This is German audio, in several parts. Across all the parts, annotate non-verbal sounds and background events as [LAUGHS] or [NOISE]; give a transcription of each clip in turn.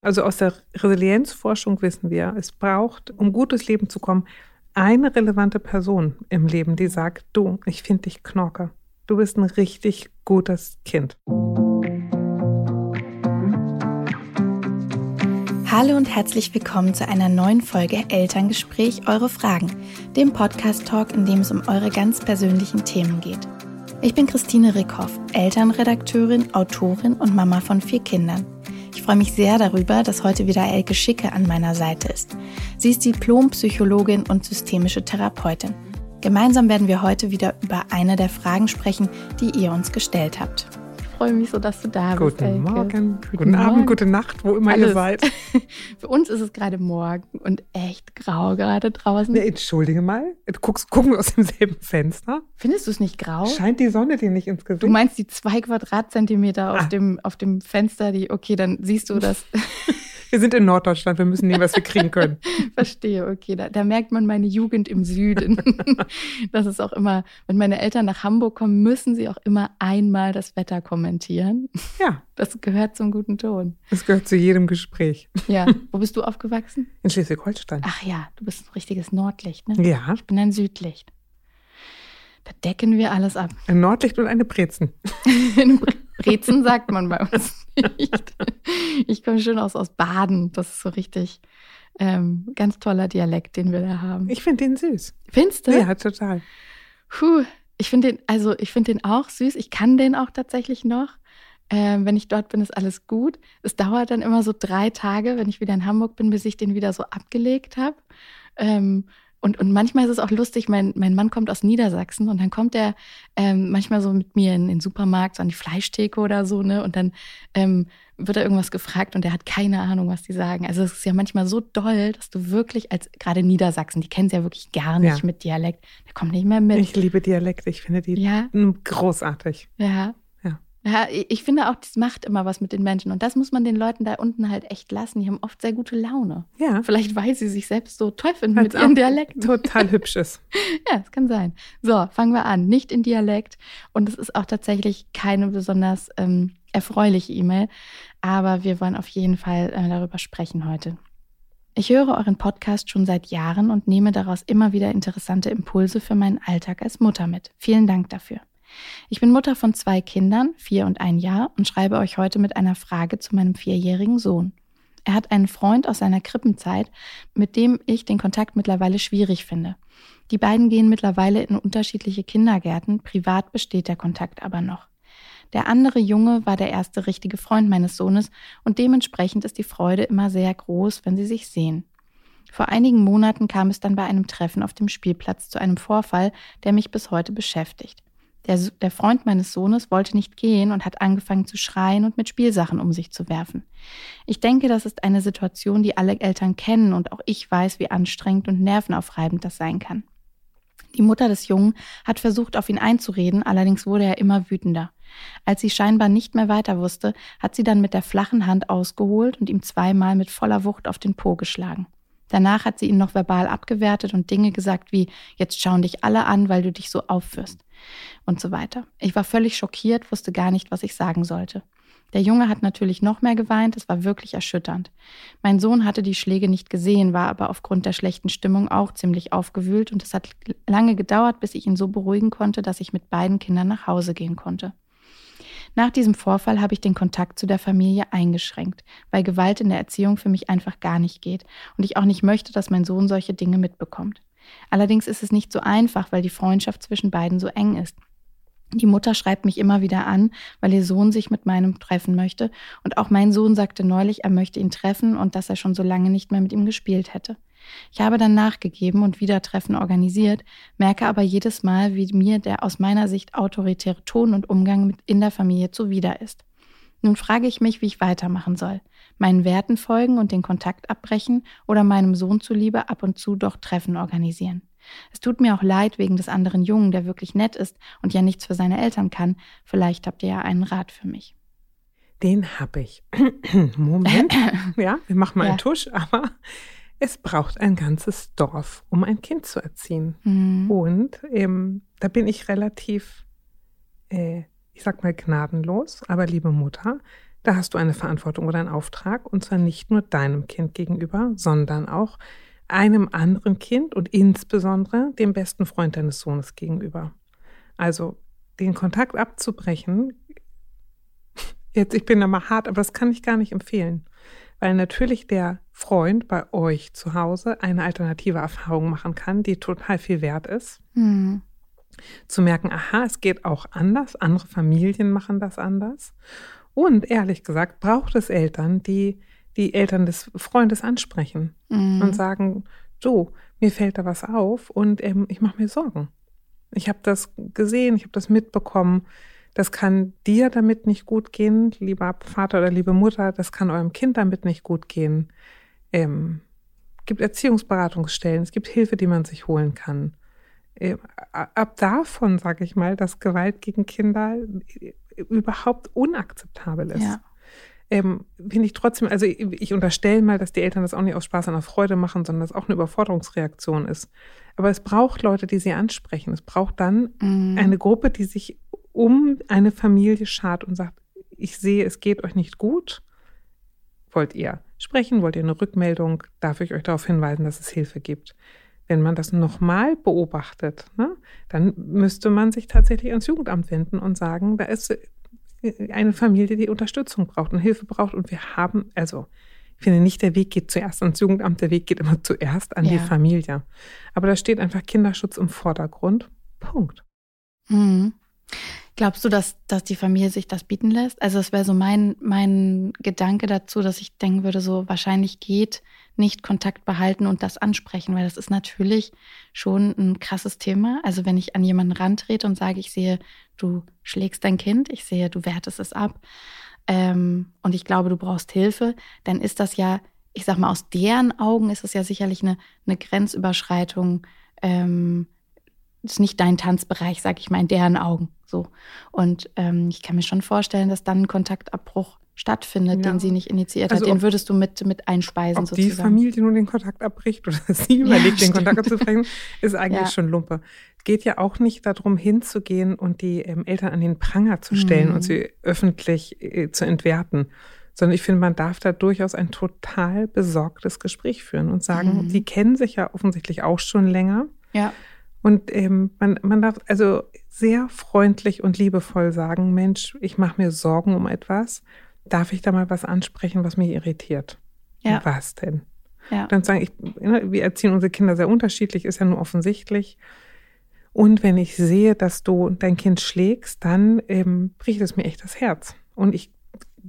Also aus der Resilienzforschung wissen wir, es braucht, um gut durchs Leben zu kommen, eine relevante Person im Leben, die sagt, du, ich finde dich Knorke. Du bist ein richtig gutes Kind. Hallo und herzlich willkommen zu einer neuen Folge Elterngespräch Eure Fragen, dem Podcast-Talk, in dem es um eure ganz persönlichen Themen geht. Ich bin Christine Rickhoff, Elternredakteurin, Autorin und Mama von vier Kindern. Ich freue mich sehr darüber, dass heute wieder Elke Schicke an meiner Seite ist. Sie ist Diplompsychologin und systemische Therapeutin. Gemeinsam werden wir heute wieder über eine der Fragen sprechen, die ihr uns gestellt habt freue mich so, dass du da bist. Guten Elke. Morgen, guten, guten Abend, gute Nacht, wo immer Alles. ihr seid. [LAUGHS] Für uns ist es gerade morgen und echt grau gerade draußen. Nee, entschuldige mal, du guckst, gucken wir aus demselben Fenster. Findest du es nicht grau? Scheint die Sonne dir nicht ins Gesicht? Du meinst die zwei Quadratzentimeter auf, ah. dem, auf dem Fenster, die, okay, dann siehst du das. [LAUGHS] Wir sind in Norddeutschland, wir müssen nehmen, was wir kriegen können. [LAUGHS] Verstehe, okay. Da, da, merkt man meine Jugend im Süden. [LAUGHS] das ist auch immer, wenn meine Eltern nach Hamburg kommen, müssen sie auch immer einmal das Wetter kommentieren. Ja. Das gehört zum guten Ton. Das gehört zu jedem Gespräch. Ja. [LAUGHS] Wo bist du aufgewachsen? In Schleswig-Holstein. Ach ja, du bist ein richtiges Nordlicht, ne? Ja. Ich bin ein Südlicht. Da decken wir alles ab. Ein Nordlicht und eine Brezen. Brezen sagt man bei uns nicht. Ich komme schön aus, aus Baden. Das ist so richtig ähm, ganz toller Dialekt, den wir da haben. Ich finde den süß. Findest du? Ja, total. Puh, ich finde den, also ich finde den auch süß. Ich kann den auch tatsächlich noch. Ähm, wenn ich dort bin, ist alles gut. Es dauert dann immer so drei Tage, wenn ich wieder in Hamburg bin, bis ich den wieder so abgelegt habe. Ähm, und, und manchmal ist es auch lustig, mein, mein Mann kommt aus Niedersachsen und dann kommt er ähm, manchmal so mit mir in, in den Supermarkt, so an die Fleischtheke oder so, ne? Und dann ähm, wird er irgendwas gefragt und er hat keine Ahnung, was die sagen. Also es ist ja manchmal so doll, dass du wirklich als gerade Niedersachsen, die kennen es ja wirklich gar nicht ja. mit Dialekt, der kommt nicht mehr mit. Ich liebe Dialekt, ich finde die ja. großartig. Ja, ja, ich finde auch, das macht immer was mit den Menschen. Und das muss man den Leuten da unten halt echt lassen. Die haben oft sehr gute Laune. Ja. Vielleicht, weil sie sich selbst so toll finden mit ihrem Dialekt. Total hübsches. [LAUGHS] ja, das kann sein. So, fangen wir an. Nicht in Dialekt. Und es ist auch tatsächlich keine besonders ähm, erfreuliche E-Mail. Aber wir wollen auf jeden Fall äh, darüber sprechen heute. Ich höre euren Podcast schon seit Jahren und nehme daraus immer wieder interessante Impulse für meinen Alltag als Mutter mit. Vielen Dank dafür. Ich bin Mutter von zwei Kindern, vier und ein Jahr, und schreibe euch heute mit einer Frage zu meinem vierjährigen Sohn. Er hat einen Freund aus seiner Krippenzeit, mit dem ich den Kontakt mittlerweile schwierig finde. Die beiden gehen mittlerweile in unterschiedliche Kindergärten, privat besteht der Kontakt aber noch. Der andere Junge war der erste richtige Freund meines Sohnes und dementsprechend ist die Freude immer sehr groß, wenn sie sich sehen. Vor einigen Monaten kam es dann bei einem Treffen auf dem Spielplatz zu einem Vorfall, der mich bis heute beschäftigt. Der, der Freund meines Sohnes wollte nicht gehen und hat angefangen zu schreien und mit Spielsachen um sich zu werfen. Ich denke, das ist eine Situation, die alle Eltern kennen und auch ich weiß, wie anstrengend und nervenaufreibend das sein kann. Die Mutter des Jungen hat versucht, auf ihn einzureden, allerdings wurde er immer wütender. Als sie scheinbar nicht mehr weiter wusste, hat sie dann mit der flachen Hand ausgeholt und ihm zweimal mit voller Wucht auf den Po geschlagen. Danach hat sie ihn noch verbal abgewertet und Dinge gesagt wie, jetzt schauen dich alle an, weil du dich so aufführst und so weiter. Ich war völlig schockiert, wusste gar nicht, was ich sagen sollte. Der Junge hat natürlich noch mehr geweint, es war wirklich erschütternd. Mein Sohn hatte die Schläge nicht gesehen, war aber aufgrund der schlechten Stimmung auch ziemlich aufgewühlt und es hat lange gedauert, bis ich ihn so beruhigen konnte, dass ich mit beiden Kindern nach Hause gehen konnte. Nach diesem Vorfall habe ich den Kontakt zu der Familie eingeschränkt, weil Gewalt in der Erziehung für mich einfach gar nicht geht und ich auch nicht möchte, dass mein Sohn solche Dinge mitbekommt. Allerdings ist es nicht so einfach, weil die Freundschaft zwischen beiden so eng ist. Die Mutter schreibt mich immer wieder an, weil ihr Sohn sich mit meinem treffen möchte. Und auch mein Sohn sagte neulich, er möchte ihn treffen und dass er schon so lange nicht mehr mit ihm gespielt hätte. Ich habe dann nachgegeben und wieder Treffen organisiert, merke aber jedes Mal, wie mir der aus meiner Sicht autoritäre Ton und Umgang mit in der Familie zuwider ist. Nun frage ich mich, wie ich weitermachen soll. Meinen Werten folgen und den Kontakt abbrechen oder meinem Sohn zuliebe ab und zu doch Treffen organisieren. Es tut mir auch leid wegen des anderen Jungen, der wirklich nett ist und ja nichts für seine Eltern kann. Vielleicht habt ihr ja einen Rat für mich. Den habe ich. [CLEARS THROAT] Moment. [CLEARS THROAT] ja, wir machen mal ja. einen Tusch, aber es braucht ein ganzes Dorf, um ein Kind zu erziehen. Mhm. Und ähm, da bin ich relativ, äh, ich sag mal, gnadenlos. Aber liebe Mutter, da hast du eine Verantwortung oder einen Auftrag und zwar nicht nur deinem Kind gegenüber, sondern auch einem anderen Kind und insbesondere dem besten Freund deines Sohnes gegenüber. Also den Kontakt abzubrechen, jetzt ich bin da mal hart, aber das kann ich gar nicht empfehlen, weil natürlich der Freund bei euch zu Hause eine alternative Erfahrung machen kann, die total viel wert ist. Mhm. Zu merken, aha, es geht auch anders, andere Familien machen das anders. Und ehrlich gesagt, braucht es Eltern, die die Eltern des Freundes ansprechen mhm. und sagen, so, mir fällt da was auf und ähm, ich mache mir Sorgen. Ich habe das gesehen, ich habe das mitbekommen. Das kann dir damit nicht gut gehen, lieber Vater oder liebe Mutter. Das kann eurem Kind damit nicht gut gehen. Ähm, gibt Erziehungsberatungsstellen, es gibt Hilfe, die man sich holen kann. Ähm, ab davon, sage ich mal, dass Gewalt gegen Kinder überhaupt unakzeptabel ist. Ja ähm, finde ich trotzdem, also ich, ich unterstelle mal, dass die Eltern das auch nicht aus Spaß an der Freude machen, sondern dass auch eine Überforderungsreaktion ist. Aber es braucht Leute, die sie ansprechen. Es braucht dann mhm. eine Gruppe, die sich um eine Familie schart und sagt, ich sehe, es geht euch nicht gut. Wollt ihr sprechen? Wollt ihr eine Rückmeldung? Darf ich euch darauf hinweisen, dass es Hilfe gibt? Wenn man das nochmal beobachtet, ne, dann müsste man sich tatsächlich ans Jugendamt wenden und sagen, da ist eine Familie, die Unterstützung braucht und Hilfe braucht. Und wir haben, also ich finde nicht, der Weg geht zuerst ans Jugendamt, der Weg geht immer zuerst an ja. die Familie. Aber da steht einfach Kinderschutz im Vordergrund. Punkt. Mhm. Glaubst du, dass, dass die Familie sich das bieten lässt? Also es wäre so mein, mein Gedanke dazu, dass ich denken würde, so wahrscheinlich geht nicht Kontakt behalten und das ansprechen, weil das ist natürlich schon ein krasses Thema. Also wenn ich an jemanden rantrete und sage, ich sehe, du schlägst dein Kind, ich sehe, du wertest es ab ähm, und ich glaube, du brauchst Hilfe, dann ist das ja, ich sag mal, aus deren Augen ist es ja sicherlich eine, eine Grenzüberschreitung. Ähm, ist nicht dein Tanzbereich, sag ich mal, in deren Augen. So. Und ähm, ich kann mir schon vorstellen, dass dann ein Kontaktabbruch stattfindet, ja. den sie nicht initiiert also hat, den würdest du mit, mit einspeisen ob sozusagen. die Familie nun den Kontakt abbricht oder [LAUGHS] sie überlegt, ja, den Kontakt abzubrechen, ist [LAUGHS] eigentlich ja. schon Lumpe. Es geht ja auch nicht darum, hinzugehen und die ähm, Eltern an den Pranger zu stellen mhm. und sie öffentlich äh, zu entwerten, sondern ich finde, man darf da durchaus ein total besorgtes Gespräch führen und sagen, mhm. die kennen sich ja offensichtlich auch schon länger. Ja. Und ähm, man, man darf also sehr freundlich und liebevoll sagen, Mensch, ich mache mir Sorgen um etwas darf ich da mal was ansprechen, was mich irritiert? Ja. Was denn? Ja. Dann sagen, ich, ne, wir erziehen unsere Kinder sehr unterschiedlich, ist ja nur offensichtlich. Und wenn ich sehe, dass du dein Kind schlägst, dann ähm, bricht es mir echt das Herz. Und ich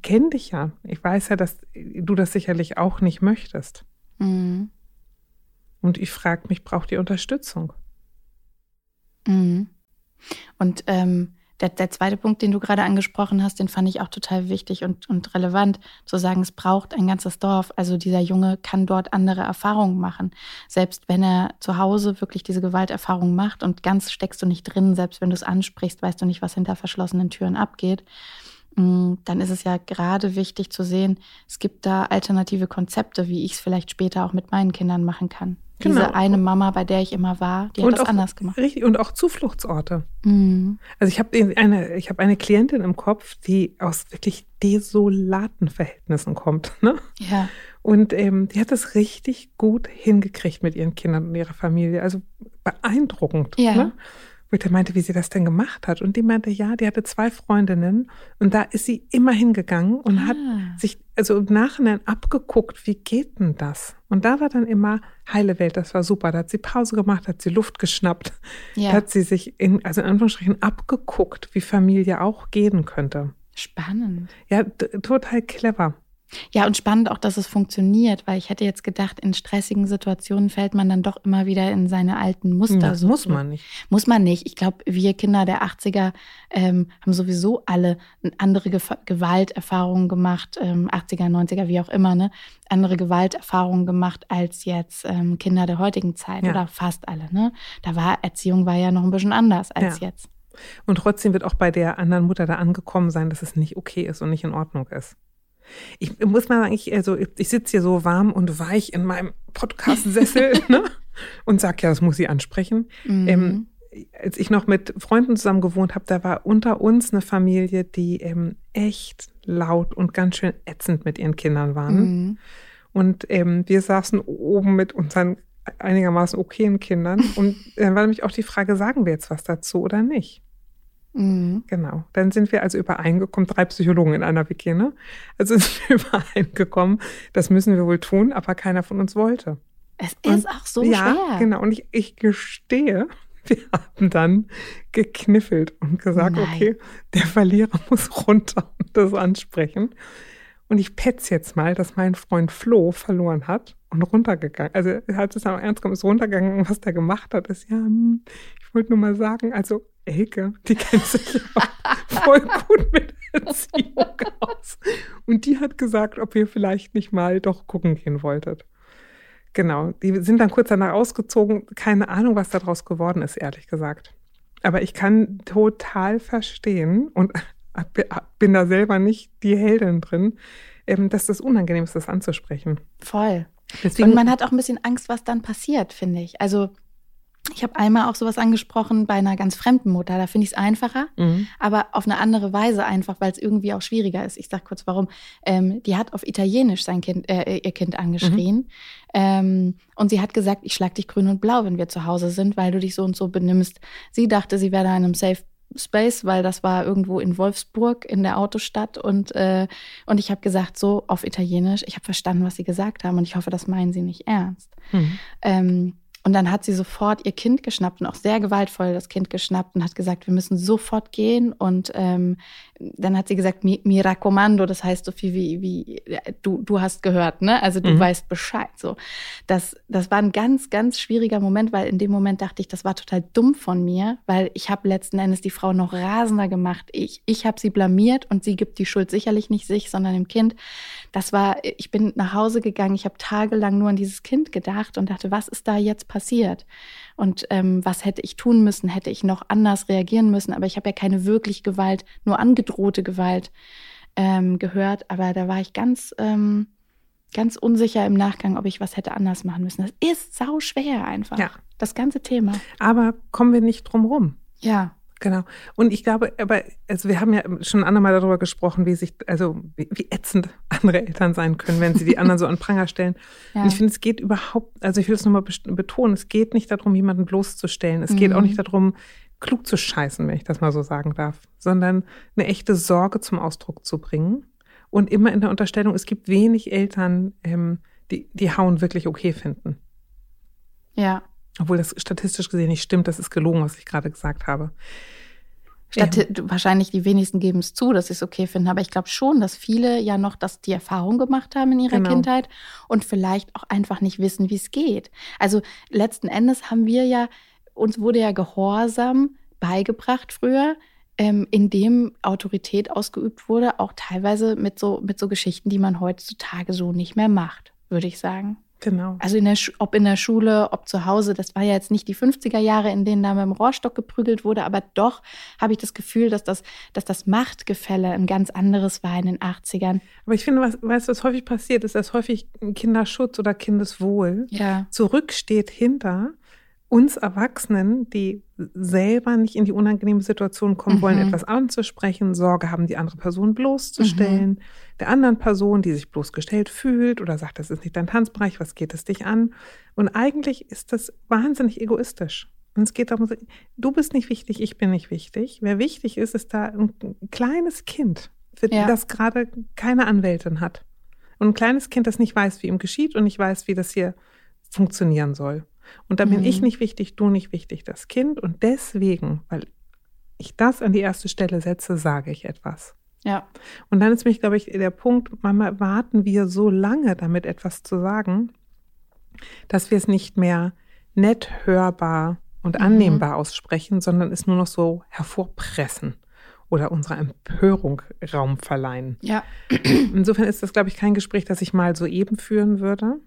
kenne dich ja. Ich weiß ja, dass du das sicherlich auch nicht möchtest. Mhm. Und ich frage mich, braucht ihr Unterstützung? Mhm. Und ähm, der, der zweite Punkt, den du gerade angesprochen hast, den fand ich auch total wichtig und, und relevant, zu sagen, es braucht ein ganzes Dorf. Also dieser Junge kann dort andere Erfahrungen machen. Selbst wenn er zu Hause wirklich diese Gewalterfahrung macht und ganz steckst du nicht drin, selbst wenn du es ansprichst, weißt du nicht, was hinter verschlossenen Türen abgeht mm, dann ist es ja gerade wichtig zu sehen, es gibt da alternative Konzepte, wie ich es vielleicht später auch mit meinen Kindern machen kann. Genau. Diese eine Mama, bei der ich immer war, die hat und das auch, anders gemacht. Richtig, und auch Zufluchtsorte. Mhm. Also ich habe eine, ich habe eine Klientin im Kopf, die aus wirklich desolaten Verhältnissen kommt. [LAUGHS] Ne? Ja. Und ähm, die hat das richtig gut hingekriegt mit ihren Kindern und ihrer Familie. Also beeindruckend. Ja. Ne? wo ich dann meinte, wie sie das denn gemacht hat. Und die meinte, ja, die hatte zwei Freundinnen und da ist sie immer hingegangen und ah. hat sich also im Nachhinein abgeguckt, wie geht denn das? Und da war dann immer heile Welt, das war super. Da hat sie Pause gemacht, hat sie Luft geschnappt, ja. hat sie sich in, also in Anführungsstrichen abgeguckt, wie Familie auch gehen könnte. Spannend. Ja, total clever. Ja, und spannend auch, dass es funktioniert, weil ich hätte jetzt gedacht, in stressigen Situationen fällt man dann doch immer wieder in seine alten Muster. Das so muss man nicht. Muss man nicht. Ich glaube, wir Kinder der 80er ähm, haben sowieso alle andere Ge Gewalterfahrungen gemacht, ähm, 80er, 90er, wie auch immer, ne? Andere Gewalterfahrungen gemacht als jetzt ähm, Kinder der heutigen Zeit ja. oder fast alle, ne? Da war Erziehung war ja noch ein bisschen anders als ja. jetzt. Und trotzdem wird auch bei der anderen Mutter da angekommen sein, dass es nicht okay ist und nicht in Ordnung ist. Ich muss mal sagen, ich, also, ich sitze hier so warm und weich in meinem Podcast-Sessel [LAUGHS] ne? und sage, ja, das muss sie ansprechen. Mhm. Ähm, als ich noch mit Freunden zusammen gewohnt habe, da war unter uns eine Familie, die ähm, echt laut und ganz schön ätzend mit ihren Kindern waren. Mhm. Und ähm, wir saßen oben mit unseren einigermaßen okayen Kindern. Und dann war nämlich auch die Frage, sagen wir jetzt was dazu oder nicht? Mhm. Genau. Dann sind wir also übereingekommen, drei Psychologen in einer WG, ne? Also [LAUGHS] sind wir übereingekommen, das müssen wir wohl tun, aber keiner von uns wollte. Es ist und, auch so ja, schwer. Ja, genau. Und ich, ich gestehe, [LAUGHS] wir haben dann gekniffelt und gesagt, Nein. okay, der Verlierer [LAUGHS] muss runter und das ansprechen. Und ich petz jetzt mal, dass mein Freund Flo verloren hat und runtergegangen. Also er hat es aber ernst genommen, ist runtergegangen und was der gemacht hat, ist ja, hm, ich wollte nur mal sagen, also Elke, die kennt sich voll gut mit Erziehung aus. Und die hat gesagt, ob ihr vielleicht nicht mal doch gucken gehen wolltet. Genau, die sind dann kurz danach ausgezogen. Keine Ahnung, was daraus geworden ist, ehrlich gesagt. Aber ich kann total verstehen und bin da selber nicht die Heldin drin, ähm, dass das unangenehm ist, das anzusprechen. Voll. Deswegen, und man hat auch ein bisschen Angst, was dann passiert, finde ich. Also ich habe einmal auch sowas angesprochen bei einer ganz fremden Mutter. Da finde ich es einfacher, mhm. aber auf eine andere Weise einfach, weil es irgendwie auch schwieriger ist. Ich sage kurz, warum. Ähm, die hat auf Italienisch sein Kind, äh, ihr Kind angeschrien. Mhm. Ähm, und sie hat gesagt, ich schlag dich grün und blau, wenn wir zu Hause sind, weil du dich so und so benimmst. Sie dachte, sie wäre da in einem Safe Space, weil das war irgendwo in Wolfsburg in der Autostadt und äh, und ich habe gesagt so auf Italienisch, ich habe verstanden, was sie gesagt haben und ich hoffe, das meinen sie nicht ernst. Mhm. Ähm, und dann hat sie sofort ihr Kind geschnappt und auch sehr gewaltvoll das Kind geschnappt und hat gesagt, wir müssen sofort gehen. Und ähm, dann hat sie gesagt, mi, mi raccomando, das heißt so viel wie, wie du, du hast gehört, ne? Also du mhm. weißt Bescheid. So. Das, das war ein ganz, ganz schwieriger Moment, weil in dem Moment dachte ich, das war total dumm von mir, weil ich habe letzten Endes die Frau noch rasender gemacht. Ich, ich habe sie blamiert und sie gibt die Schuld sicherlich nicht sich, sondern dem Kind. Das war, ich bin nach Hause gegangen, ich habe tagelang nur an dieses Kind gedacht und dachte, was ist da jetzt passiert? Und ähm, was hätte ich tun müssen? Hätte ich noch anders reagieren müssen? Aber ich habe ja keine wirklich Gewalt, nur angedrohte Gewalt ähm, gehört. Aber da war ich ganz, ähm, ganz unsicher im Nachgang, ob ich was hätte anders machen müssen. Das ist sau schwer einfach. Ja. Das ganze Thema. Aber kommen wir nicht drum rum. Ja. Genau. Und ich glaube, aber, also wir haben ja schon andermal darüber gesprochen, wie sich, also wie, wie, ätzend [LAUGHS] andere Eltern sein können, wenn sie die anderen so an Pranger stellen. [LAUGHS] Ja. Und ich finde, es geht überhaupt, also ich will es nochmal betonen, es geht nicht darum, jemanden bloßzustellen. Es mhm. geht auch nicht darum, klug zu scheißen, wenn ich das mal so sagen darf, sondern eine echte Sorge zum Ausdruck zu bringen. Und immer in der Unterstellung, es gibt wenig Eltern, ähm, die, die Hauen wirklich okay finden. Ja. Obwohl das statistisch gesehen nicht stimmt, das ist gelogen, was ich gerade gesagt habe. Stati ja. Wahrscheinlich die wenigsten geben es zu, dass sie es okay finden, aber ich glaube schon, dass viele ja noch das die Erfahrung gemacht haben in ihrer genau. Kindheit und vielleicht auch einfach nicht wissen, wie es geht. Also letzten Endes haben wir ja, uns wurde ja Gehorsam beigebracht früher, ähm, in dem Autorität ausgeübt wurde, auch teilweise mit so, mit so Geschichten, die man heutzutage so nicht mehr macht, würde ich sagen. Genau. Also in der, ob in der Schule, ob zu Hause, das war ja jetzt nicht die 50er Jahre, in denen da mit dem Rohrstock geprügelt wurde, aber doch habe ich das Gefühl, dass das, dass das Machtgefälle ein ganz anderes war in den 80ern. Aber ich finde, was, weißt was häufig passiert, ist, dass häufig Kinderschutz oder Kindeswohl ja. zurücksteht hinter uns Erwachsenen, die selber nicht in die unangenehme Situation kommen mhm. wollen, etwas anzusprechen, Sorge haben, die andere Person bloßzustellen, mhm. Der anderen Person, die sich bloßgestellt fühlt oder sagt, das ist nicht dein Tanzbereich, was geht es dich an? Und eigentlich ist das wahnsinnig egoistisch. Und es geht darum, du bist nicht wichtig, ich bin nicht wichtig. Wer wichtig ist, ist da ein kleines Kind, für ja. das gerade keine Anwältin hat. Und ein kleines Kind, das nicht weiß, wie ihm geschieht und nicht weiß, wie das hier funktionieren soll. Und dann mhm. bin ich mhm. nicht wichtig, du nicht wichtig, das Kind. Und deswegen, weil ich das an die erste Stelle setze, sage ich etwas. Ja. Und dann ist mich, glaube ich, der Punkt, manchmal warten wir so lange damit etwas zu sagen, dass wir es nicht mehr nett hörbar und mhm. annehmbar aussprechen, sondern es nur noch so hervorpressen oder unserer Empörung Raum verleihen. Ja. Insofern ist das, glaube ich, kein Gespräch, das ich mal so eben führen würde,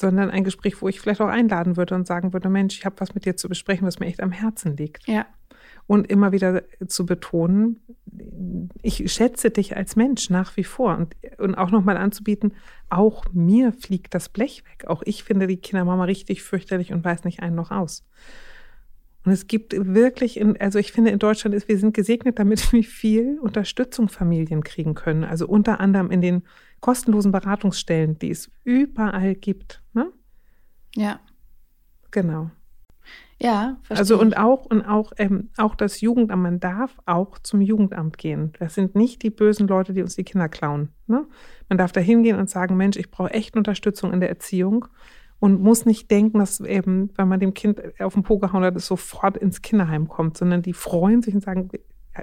sondern ein Gespräch, wo ich vielleicht auch einladen würde und sagen würde, Mensch, ich habe was mit dir zu besprechen, was mir echt am Herzen liegt. Ja. Und immer wieder zu betonen, ich schätze dich als Mensch nach wie vor und, und auch nochmal anzubieten, auch mir fliegt das Blech weg. Auch ich finde die Kindermama richtig fürchterlich und weiß nicht einen noch aus. Und es gibt wirklich, in, also ich finde in Deutschland ist, wir sind gesegnet damit, [LAUGHS] wie viel Unterstützung Familien kriegen können. Also unter anderem in den kostenlosen Beratungsstellen, die es überall gibt. Ne? Ja. Genau. Ja, verstehe. Also und auch und auch ähm, auch das Jugendamt, man darf auch zum Jugendamt gehen. Das sind nicht die bösen Leute, die uns die Kinder klauen. Ne? Man darf da hingehen und sagen, Mensch, ich brauche echt Unterstützung in der Erziehung und muss nicht denken, dass eben, wenn man dem Kind auf den Po gehauen hat, es sofort ins Kinderheim kommt, sondern die freuen sich und sagen,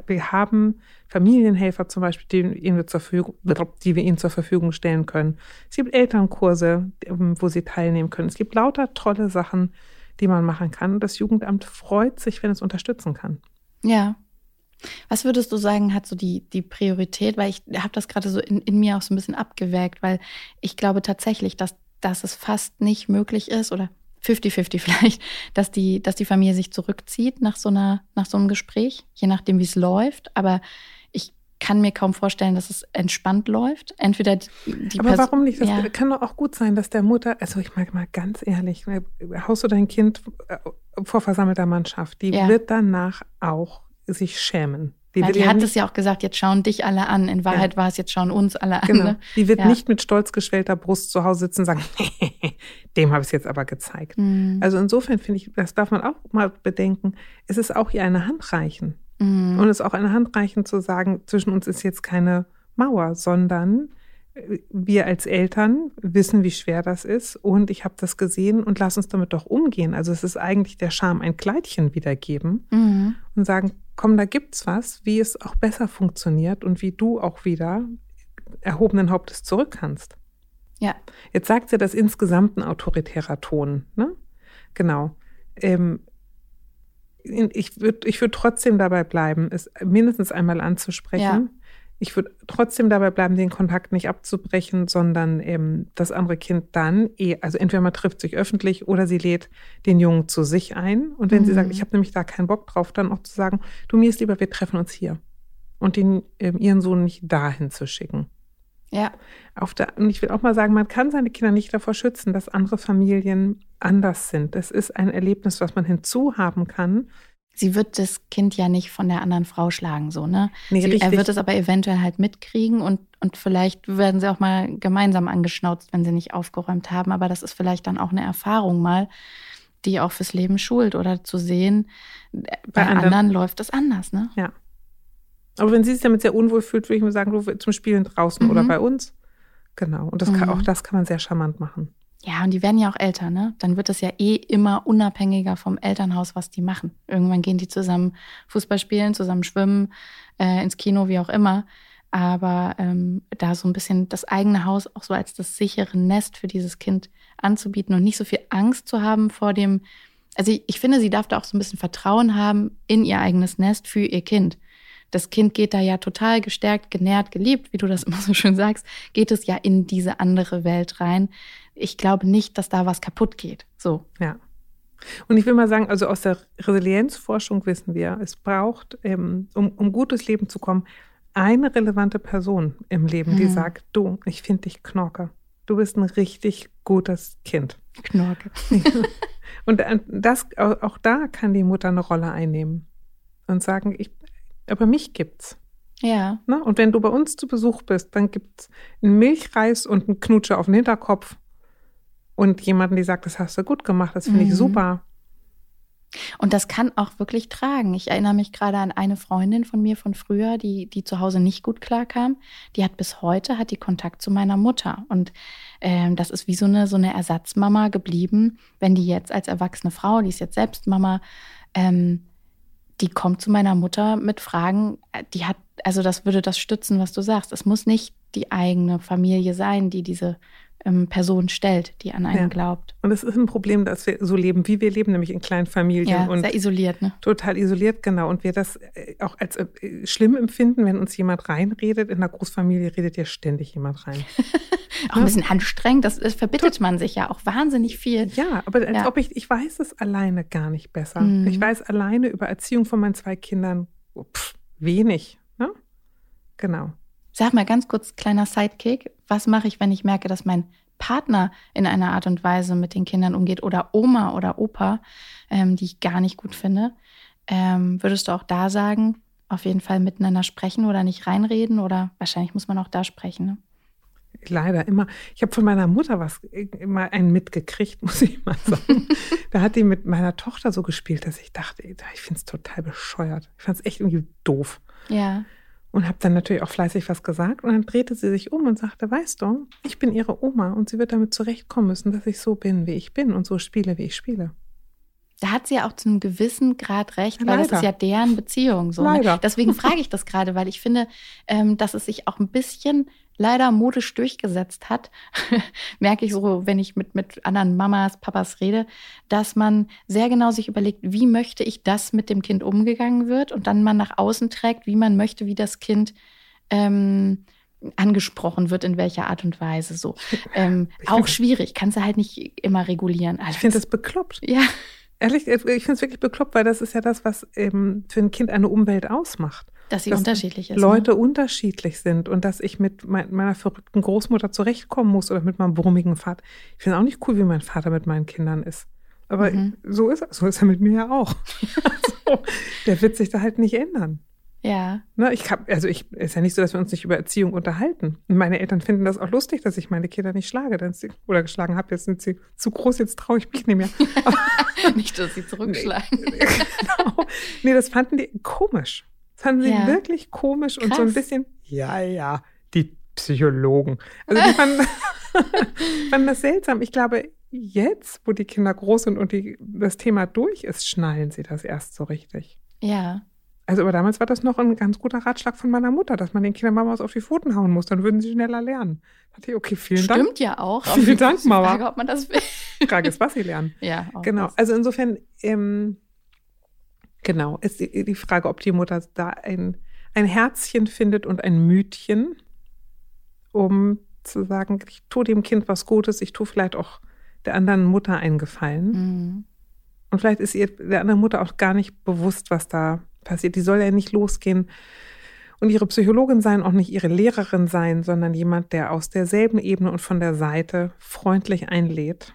wir haben Familienhelfer zum Beispiel, die, ihnen wir zur Verfügung, die wir ihnen zur Verfügung stellen können. Es gibt Elternkurse, wo sie teilnehmen können. Es gibt lauter tolle Sachen, die man machen kann. Das Jugendamt freut sich, wenn es unterstützen kann. Ja. Was würdest du sagen, hat so die, die Priorität? Weil ich habe das gerade so in, in mir auch so ein bisschen abgewägt, weil ich glaube tatsächlich, dass, dass es fast nicht möglich ist oder 50-50 [LAUGHS] vielleicht, dass die, dass die Familie sich zurückzieht nach so einer, nach so einem Gespräch, je nachdem, wie es läuft. Aber kann mir kaum vorstellen, dass es entspannt läuft. Entweder die, die Aber Person, warum nicht? Das ja. kann doch auch gut sein, dass der Mutter, also ich mag mal ganz ehrlich, ne, haust du dein Kind äh, vor versammelter Mannschaft, die ja. wird danach auch sich schämen. Die, ja, die hat es ja auch gesagt, jetzt schauen dich alle an. In Wahrheit ja. war es, jetzt schauen uns alle an. Genau. Ne? Die wird ja. nicht mit stolz geschwellter Brust zu Hause sitzen und sagen, [LAUGHS] dem habe ich es jetzt aber gezeigt. Mhm. Also insofern finde ich, das darf man auch mal bedenken, es ist auch ihr eine Hand reichen. Mhm. Und es auch eine Hand reichen zu sagen, zwischen uns ist jetzt keine Mauer, sondern äh, wir als Eltern wissen, wie schwer das ist und ich habe das gesehen und lass uns damit doch umgehen. Also es ist eigentlich der Charme, ein Kleidchen wiedergeben mhm. und sagen, komm, da gibt's was, wie es auch besser funktioniert und wie du auch wieder erhobenen Hauptes zurück kannst. Ja. Jetzt sagt sie das insgesamt ein autoritärer Ton, ne? Genau. Ähm, ich würde ich würd trotzdem dabei bleiben, es mindestens einmal anzusprechen. Ja. Ich würde trotzdem dabei bleiben, den Kontakt nicht abzubrechen, sondern eben das andere Kind dann, eh, also entweder man trifft sich öffentlich oder sie lädt den Jungen zu sich ein. Und wenn mhm. sie sagt, ich habe nämlich da keinen Bock drauf, dann auch zu sagen, du mir ist lieber, wir treffen uns hier. Und den, ähm, ihren Sohn nicht dahin zu schicken. Ja. Auf der, und ich will auch mal sagen, man kann seine Kinder nicht davor schützen, dass andere Familien anders sind. Das ist ein Erlebnis, was man hinzuhaben kann. Sie wird das Kind ja nicht von der anderen Frau schlagen, so, ne? Nee, sie, er wird es aber eventuell halt mitkriegen und, und vielleicht werden sie auch mal gemeinsam angeschnauzt, wenn sie nicht aufgeräumt haben. Aber das ist vielleicht dann auch eine Erfahrung mal, die auch fürs Leben schult oder zu sehen, bei, bei anderen, anderen läuft das anders, ne? Ja. Aber wenn sie sich damit sehr unwohl fühlt, würde ich mir sagen, zum Spielen draußen mhm. oder bei uns. Genau. Und das kann, mhm. auch das kann man sehr charmant machen. Ja, und die werden ja auch älter, ne? Dann wird es ja eh immer unabhängiger vom Elternhaus, was die machen. Irgendwann gehen die zusammen Fußball spielen, zusammen schwimmen, äh, ins Kino, wie auch immer. Aber ähm, da so ein bisschen das eigene Haus auch so als das sichere Nest für dieses Kind anzubieten und nicht so viel Angst zu haben vor dem. Also ich, ich finde, sie darf da auch so ein bisschen Vertrauen haben in ihr eigenes Nest für ihr Kind das Kind geht da ja total gestärkt, genährt, geliebt, wie du das [LAUGHS] immer so schön sagst, geht es ja in diese andere Welt rein. Ich glaube nicht, dass da was kaputt geht. So. Ja. Und ich will mal sagen, also aus der Resilienzforschung wissen wir, es braucht, ähm, um, um gutes Leben zu kommen, eine relevante Person im Leben, die mhm. sagt, du, ich finde dich Knorke. Du bist ein richtig gutes Kind. Knorke. [LAUGHS] und äh, das, auch da kann die Mutter eine Rolle einnehmen und sagen, ich, aber mich gibt's. Ja. Ne? Und wenn du bei uns zu Besuch bist, dann gibt's einen Milchreis und einen Knutscher auf den Hinterkopf und jemanden, die sagt, das hast du gut gemacht, das finde mhm. ich super. Und das kann auch wirklich tragen. Ich erinnere mich gerade an eine Freundin von mir von früher, die, die zu Hause nicht gut klarkam. Die hat bis heute hat die Kontakt zu meiner Mutter. Und ähm, das ist wie so eine, so eine Ersatzmama geblieben, wenn die jetzt als erwachsene Frau, die ist jetzt selbst Mama, ähm, die kommt zu meiner Mutter mit Fragen, die hat, also das würde das stützen, was du sagst. Es muss nicht die eigene Familie sein, die diese ähm, Person stellt, die an einen ja. glaubt. Und es ist ein Problem, dass wir so leben, wie wir leben, nämlich in kleinen Familien. Ja, und sehr isoliert, ne? Total isoliert, genau. Und wir das äh, auch als äh, schlimm empfinden, wenn uns jemand reinredet. In einer Großfamilie redet ja ständig jemand rein. [LAUGHS] auch ein bisschen anstrengend, das, das verbittet man sich ja auch wahnsinnig viel. Ja, aber als ja. ob ich, ich weiß es alleine gar nicht besser. Mhm. Ich weiß alleine über Erziehung von meinen zwei Kindern pff, wenig. Ne? Genau. Sag mal ganz kurz, kleiner Sidekick. Was mache ich, wenn ich merke, dass mein Partner in einer Art und Weise mit den Kindern umgeht oder Oma oder Opa, ähm, die ich gar nicht gut finde. Ähm, würdest du auch da sagen, auf jeden Fall miteinander sprechen oder nicht reinreden? Oder wahrscheinlich muss man auch da sprechen. Ne? Leider immer. Ich habe von meiner Mutter was immer einen mitgekriegt, [LAUGHS] muss ich mal sagen. da hat die mit meiner Tochter so gespielt, dass ich dachte, ich finde es total bescheuert. Ich fand es echt irgendwie doof. Ja. Und habe dann natürlich auch fleißig was gesagt. Und dann drehte sie sich um und sagte, weißt du, ich bin ihre Oma und sie wird damit zurechtkommen müssen, dass ich so bin, wie ich bin und so spiele, wie ich spiele. Da hat sie ja auch zu einem gewissen Grad recht, weil Leider. das ist ja deren Beziehung. So, ne? Deswegen frage ich das gerade, weil ich finde, ähm, dass es sich auch ein bisschen leider modisch durchgesetzt hat, [LAUGHS] merke ich so, wenn ich mit, mit anderen Mamas, Papas rede, dass man sehr genau sich überlegt, wie möchte ich, dass mit dem Kind umgegangen wird und dann man nach außen trägt, wie man möchte, wie das Kind ähm, angesprochen wird, in welcher Art und Weise so. Ähm, auch schwierig, kannst du halt nicht immer regulieren. Also ich finde das bekloppt. Ja. Ehrlich, ich finde es wirklich bekloppt, weil das ist ja das, was eben für ein Kind eine Umwelt ausmacht. Dass sie dass unterschiedlich ist. Leute ne? unterschiedlich sind und dass ich mit meiner verrückten Großmutter zurechtkommen muss oder mit meinem brummigen Vater. Ich finde auch nicht cool, wie mein Vater mit meinen Kindern ist. Aber mhm. so ist er, so ist er mit mir ja auch. [LAUGHS] also, der wird sich da halt nicht ändern. Ja. Ne, ich hab, also ich ist ja nicht so, dass wir uns nicht über Erziehung unterhalten. Und meine Eltern finden das auch lustig, dass ich meine Kinder nicht schlage, dann sie, oder geschlagen habe. Jetzt sind sie zu groß, jetzt traue ich mich nicht mehr. [LAUGHS] nicht, dass sie zurückschlagen. Nee, [LAUGHS] genau. nee, das fanden die komisch. Das fanden sie ja. wirklich komisch Krass. und so ein bisschen, ja, ja, die Psychologen. Also die fanden, [LAUGHS] fanden das seltsam. Ich glaube, jetzt, wo die Kinder groß sind und die, das Thema durch ist, schnallen sie das erst so richtig. Ja. Also, aber damals war das noch ein ganz guter Ratschlag von meiner Mutter, dass man den Kindern mal was auf die Pfoten hauen muss, dann würden sie schneller lernen. Da dachte ich, okay, vielen Stimmt Dank. Stimmt ja auch. Vielen [LAUGHS] Dank, Mama. Frage, ob man das will. Frage ist, was sie lernen. [LAUGHS] Ja. Genau. Das. Also insofern, ähm, genau, ist die, die, Frage, ob die Mutter da ein, ein Herzchen findet und ein Mütchen, um zu sagen, ich tue dem Kind was Gutes, ich tue vielleicht auch der anderen Mutter einen Gefallen. Mhm. Und vielleicht ist ihr der anderen Mutter auch gar nicht bewusst, was da passiert. Die soll ja nicht losgehen und ihre Psychologin sein, auch nicht ihre Lehrerin sein, sondern jemand, der aus derselben Ebene und von der Seite freundlich einlädt.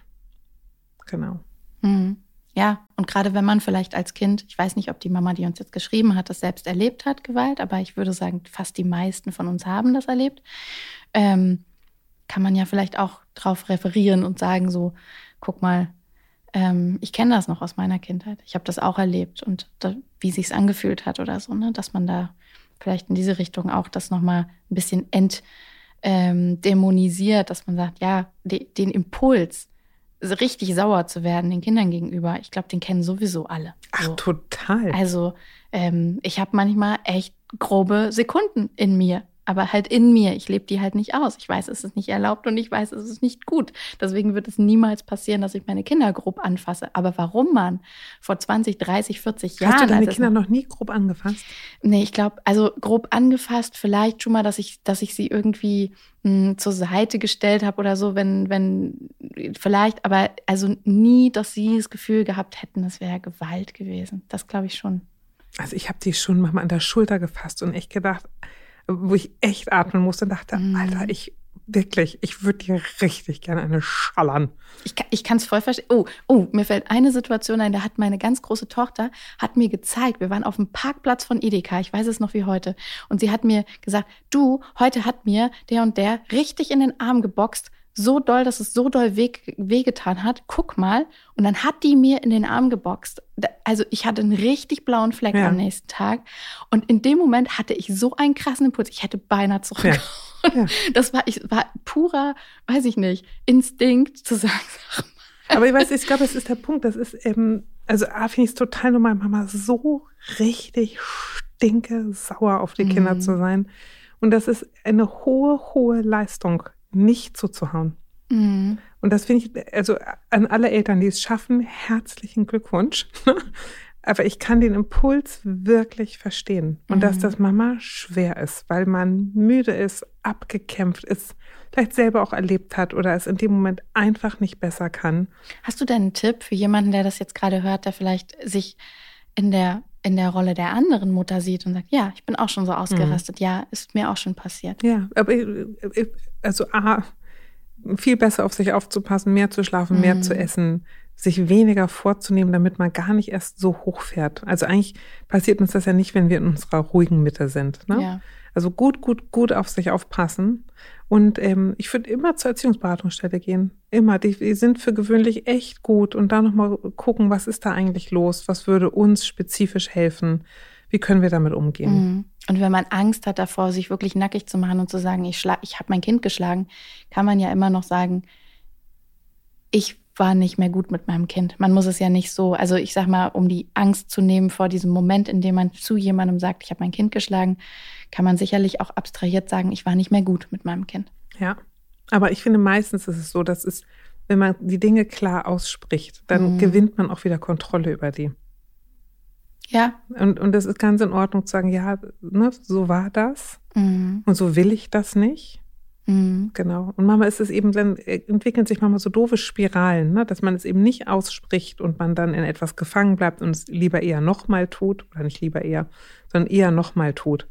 Genau. Mhm. Ja, und gerade wenn man vielleicht als Kind, ich weiß nicht, ob die Mama, die uns jetzt geschrieben hat, das selbst erlebt hat, Gewalt, aber ich würde sagen, fast die meisten von uns haben das erlebt, ähm, kann man ja vielleicht auch darauf referieren und sagen, so, guck mal, ähm, ich kenne das noch aus meiner Kindheit. Ich habe das auch erlebt und da, wie sich's angefühlt hat oder so, ne? dass man da vielleicht in diese Richtung auch das nochmal ein bisschen entdämonisiert, ähm, dass man sagt, ja, de, den Impuls, richtig sauer zu werden den Kindern gegenüber, ich glaube, den kennen sowieso alle. Ach, so. total. Also ähm, ich habe manchmal echt grobe Sekunden in mir, aber halt in mir. Ich lebe die halt nicht aus. Ich weiß, es ist nicht erlaubt und ich weiß, es ist nicht gut. Deswegen wird es niemals passieren, dass ich meine Kinder grob anfasse. Aber warum man vor 20, 30, 40 Jahren. Hast du deine Kinder noch nie grob angefasst? Nee, ich glaube, also grob angefasst, vielleicht schon mal, dass ich, dass ich sie irgendwie mh, hm, zur Seite gestellt habe oder so, wenn, wenn, vielleicht, aber also nie, dass sie das Gefühl gehabt hätten, das wäre Gewalt gewesen. Das glaube ich schon. Also ich habe die schon mal an der Schulter gefasst und echt gedacht, wo ich echt atmen musste und dachte, mhm. Alter, ich wirklich, ich würde dir richtig gerne eine schallern. Ich, ich kann es voll verstehen. Oh, oh, mir fällt eine Situation ein, da hat meine ganz große Tochter, hat mir gezeigt, wir waren auf dem Parkplatz von Edeka, ich weiß es noch wie heute, und sie hat mir gesagt, du, heute hat mir der und der richtig in den Arm geboxt, so doll, dass es so doll weh, wehgetan hat. Guck mal. Und dann hat die mir in den Arm geboxt. Also ich hatte einen richtig blauen Fleck ja. am nächsten Tag. Und in dem Moment hatte ich so einen krassen Impuls. Ich hätte beinahe zurückgehauen. Ja. Ja. Das war, ich, war purer, weiß ich nicht, Instinkt zu sagen. [LAUGHS] Aber ich weiß, ich glaube, es ist der Punkt. Das ist eben, also A, finde ich es total normal, Mama so richtig stinke sauer auf die mhm. Kinder zu sein. Und das ist eine hohe, hohe Leistung nicht zuzuhauen. Mhm. Und das finde ich, also an alle Eltern, die es schaffen, herzlichen Glückwunsch. [LAUGHS] Aber ich kann den Impuls wirklich verstehen. Und mhm. dass das Mama schwer ist, weil man müde ist, abgekämpft ist, vielleicht selber auch erlebt hat oder es in dem Moment einfach nicht besser kann. Hast du denn einen Tipp für jemanden, der das jetzt gerade hört, der vielleicht sich in der in der Rolle der anderen Mutter sieht und sagt, ja, ich bin auch schon so ausgerastet, mhm. ja, ist mir auch schon passiert. Ja, aber also A, viel besser auf sich aufzupassen, mehr zu schlafen, mhm. mehr zu essen, sich weniger vorzunehmen, damit man gar nicht erst so hoch fährt. Also eigentlich passiert uns das ja nicht, wenn wir in unserer ruhigen Mitte sind. Ne? Ja. Also gut, gut, gut auf sich aufpassen. Und ähm, ich würde immer zur Erziehungsberatungsstelle gehen. Immer. Die, die sind für gewöhnlich echt gut. Und da nochmal gucken, was ist da eigentlich los? Was würde uns spezifisch helfen? Wie können wir damit umgehen? Mhm. Und wenn man Angst hat davor, sich wirklich nackig zu machen und zu sagen, ich, schlag, ich habe mein Kind geschlagen, kann man ja immer noch sagen, ich war nicht mehr gut mit meinem Kind. Man muss es ja nicht so, also ich sag mal, um die Angst zu nehmen vor diesem Moment, in dem man zu jemandem sagt, ich habe mein Kind geschlagen, kann man sicherlich auch abstrahiert sagen, ich war nicht mehr gut mit meinem Kind. Ja, aber ich finde meistens ist es so, dass es, wenn man die Dinge klar ausspricht, dann mhm. gewinnt man auch wieder Kontrolle über die. Ja. Und, und das ist ganz in Ordnung zu sagen, ja, ne, so war das mhm. und so will ich das nicht. Mhm. Genau. Und manchmal ist es eben, dann äh, entwickeln sich manchmal so doofe Spiralen, ne, dass man es eben nicht ausspricht und man dann in etwas gefangen bleibt und es lieber eher nochmal tut, oder nicht lieber eher, sondern eher nochmal tut.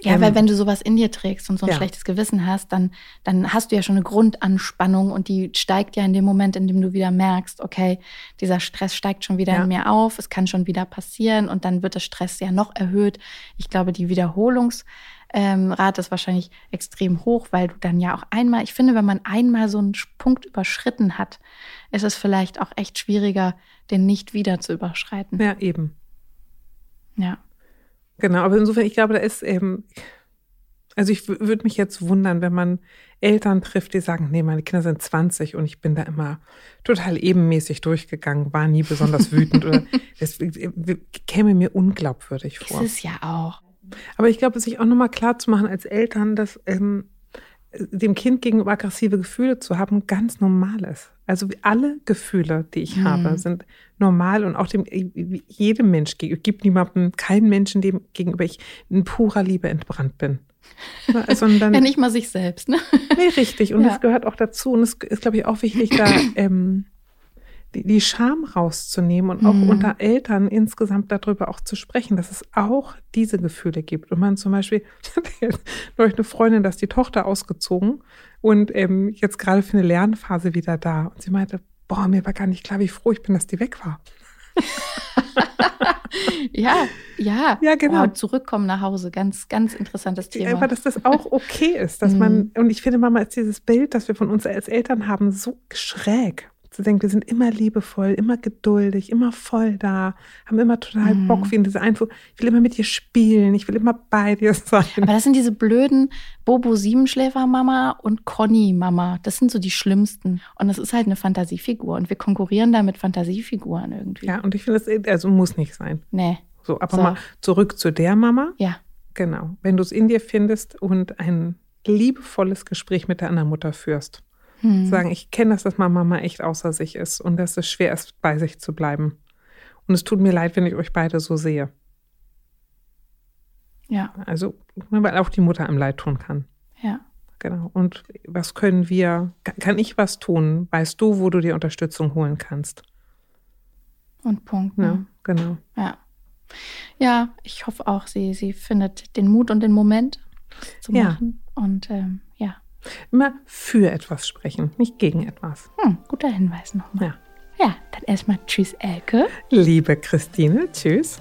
Ja, ähm, weil wenn du sowas in dir trägst und so ein ja. schlechtes Gewissen hast, dann, dann hast du ja schon eine Grundanspannung und die steigt ja in dem Moment, in dem du wieder merkst, okay, dieser Stress steigt schon wieder ja. in mir auf, es kann schon wieder passieren und dann wird der Stress ja noch erhöht. Ich glaube, die Wiederholungsrate ähm, ist wahrscheinlich extrem hoch, weil du dann ja auch einmal, ich finde, wenn man einmal so einen Punkt überschritten hat, ist es vielleicht auch echt schwieriger, den nicht wieder zu überschreiten. Ja, eben. Ja. Genau, aber insofern, ich glaube, da ist eben, also ich würde mich jetzt wundern, wenn man Eltern trifft, die sagen, nee, meine Kinder sind 20 und ich bin da immer total ebenmäßig durchgegangen, war nie besonders wütend oder [LAUGHS] das käme mir unglaubwürdig vor. Das ist ja auch. Aber ich glaube, sich auch nochmal klar zu machen als Eltern, dass ähm, dem Kind gegenüber aggressive Gefühle zu haben, ganz normal ist. Also alle Gefühle, die ich mhm. habe, sind normal und auch dem jedem Mensch gegenüber. Es gibt niemanden, keinen Menschen, dem gegenüber ich in purer Liebe entbrannt bin. Sondern, [LAUGHS] ja, nicht mal sich selbst, ne? Nee, richtig. Und [LAUGHS] ja. das gehört auch dazu. Und es ist, glaube ich, auch wichtig, da [CLEARS THROAT] ähm, die, die Scham rauszunehmen und auch mhm. unter Eltern insgesamt darüber auch zu sprechen, dass es auch diese Gefühle gibt. Und man zum Beispiel, [LAUGHS] neulich eine Freundin, dass die Tochter ausgezogen und ähm, jetzt gerade für eine Lernphase wieder da. Und sie meinte, boah, mir war gar nicht klar, wie froh ich bin, dass die weg war. [LAUGHS] ja, ja. Ja, genau. Oh, zurückkommen nach Hause, ganz, ganz interessantes Thema. Aber dass das auch okay ist, dass man, mhm. und ich finde manchmal ist dieses Bild, das wir von uns als Eltern haben, so schräg zu denken, wir sind immer liebevoll, immer geduldig, immer voll da, haben immer total mhm. Bock wie in diese Einfuhr. Ich will immer mit dir spielen, ich will immer bei dir [LAUGHS] sein. Aber das sind diese blöden Bobo Siebenschläfer Mama und Conny Mama. Das sind so die schlimmsten. Und das ist halt eine Fantasiefigur und wir konkurrieren da mit Fantasiefiguren irgendwie. Ja, und ich finde, das also muss nicht sein. Nee. So, aber so. mal zurück zu der Mama. Ja. Genau. Wenn du es in dir findest und ein liebevolles Gespräch mit der anderen Mutter führst hm. Sagen, ich kenne das, dass meine Mama echt außer sich ist und dass es schwer ist, bei sich zu bleiben. Und es tut mir leid, wenn ich euch beide so sehe. Ja. Also, weil auch die Mutter einem leid tun kann. Ja. Genau. Und was können wir, kann ich was tun? Weißt du, wo du dir Unterstützung holen kannst? Und Punkt. Ne? Ja, genau. Ja. Ja, ich hoffe auch, sie, sie findet den Mut und den Moment zu machen. Ja. Und ähm, ja. Immer für etwas sprechen, nicht gegen etwas. Hm, guter Hinweis nochmal. Ja. ja, dann erstmal Tschüss, Elke. Liebe Christine, Tschüss.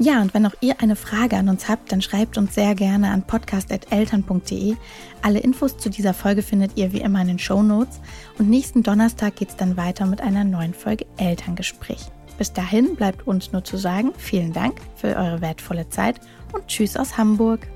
Ja, und wenn auch ihr eine Frage an uns habt, dann schreibt uns sehr gerne an podcast.eltern.de. Alle Infos zu dieser Folge findet ihr wie immer in den Show Notes. Und nächsten Donnerstag geht es dann weiter mit einer neuen Folge Elterngespräch. Bis dahin bleibt uns nur zu sagen, vielen Dank für eure wertvolle Zeit und Tschüss aus Hamburg.